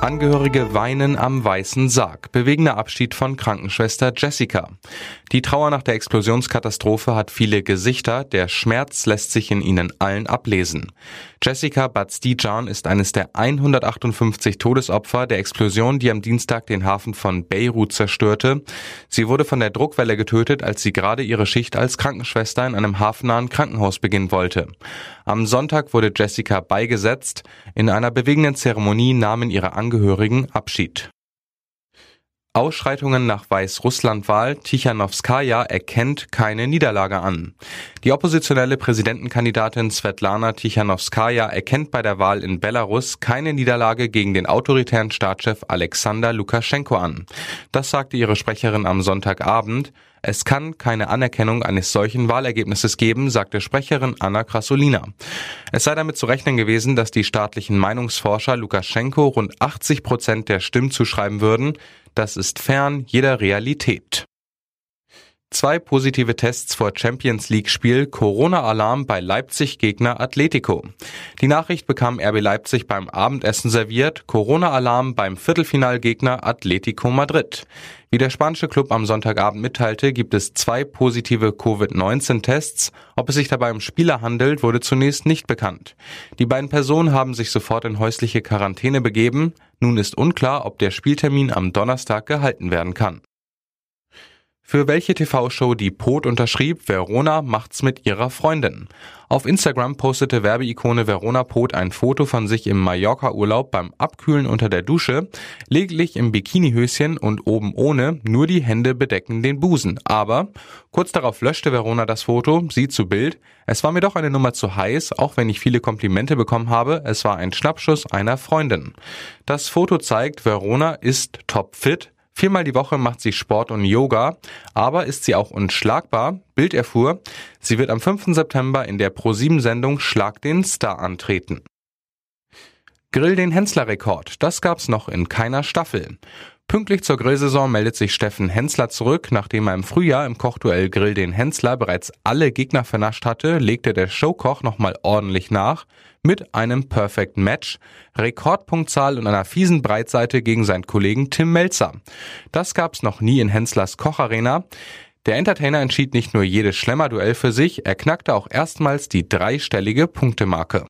Angehörige weinen am weißen Sarg. Bewegender Abschied von Krankenschwester Jessica. Die Trauer nach der Explosionskatastrophe hat viele Gesichter. Der Schmerz lässt sich in ihnen allen ablesen. Jessica Batstijan ist eines der 158 Todesopfer der Explosion, die am Dienstag den Hafen von Beirut zerstörte. Sie wurde von der Druckwelle getötet, als sie gerade ihre Schicht als Krankenschwester in einem hafennahen Krankenhaus beginnen wollte. Am Sonntag wurde Jessica beigesetzt. In einer bewegenden Zeremonie nahmen ihre Angehörigen Abschied. Ausschreitungen nach Weißrussland-Wahl, Tichanowskaja erkennt keine Niederlage an. Die oppositionelle Präsidentenkandidatin Svetlana Tichanowskaja erkennt bei der Wahl in Belarus keine Niederlage gegen den autoritären Staatschef Alexander Lukaschenko an. Das sagte ihre Sprecherin am Sonntagabend. Es kann keine Anerkennung eines solchen Wahlergebnisses geben, sagte Sprecherin Anna Krasolina. Es sei damit zu rechnen gewesen, dass die staatlichen Meinungsforscher Lukaschenko rund 80 Prozent der Stimmen zuschreiben würden. Das ist fern jeder Realität. Zwei positive Tests vor Champions League Spiel, Corona-Alarm bei Leipzig-Gegner Atletico. Die Nachricht bekam RB Leipzig beim Abendessen serviert, Corona-Alarm beim Viertelfinalgegner Atletico Madrid. Wie der spanische Club am Sonntagabend mitteilte, gibt es zwei positive Covid-19-Tests. Ob es sich dabei um Spieler handelt, wurde zunächst nicht bekannt. Die beiden Personen haben sich sofort in häusliche Quarantäne begeben. Nun ist unklar, ob der Spieltermin am Donnerstag gehalten werden kann. Für welche TV-Show die Pot unterschrieb, Verona macht's mit ihrer Freundin. Auf Instagram postete Werbeikone Verona Pot ein Foto von sich im Mallorca-Urlaub beim Abkühlen unter der Dusche, lediglich im Bikinihöschen und oben ohne, nur die Hände bedecken den Busen. Aber kurz darauf löschte Verona das Foto, sie zu Bild. Es war mir doch eine Nummer zu heiß, auch wenn ich viele Komplimente bekommen habe. Es war ein Schnappschuss einer Freundin. Das Foto zeigt, Verona ist topfit, Viermal die Woche macht sie Sport und Yoga, aber ist sie auch unschlagbar? Bild erfuhr, sie wird am 5. September in der Pro7-Sendung Schlag den Star antreten. Grill den Hensler-Rekord, das gab's noch in keiner Staffel. Pünktlich zur Grillsaison meldet sich Steffen Hensler zurück. Nachdem er im Frühjahr im Kochduell Grill den Hensler bereits alle Gegner vernascht hatte, legte der Showkoch nochmal ordentlich nach mit einem Perfect Match, Rekordpunktzahl und einer fiesen Breitseite gegen seinen Kollegen Tim Melzer. Das gab's noch nie in Henslers Kocharena. Der Entertainer entschied nicht nur jedes Schlemmerduell für sich, er knackte auch erstmals die dreistellige Punktemarke.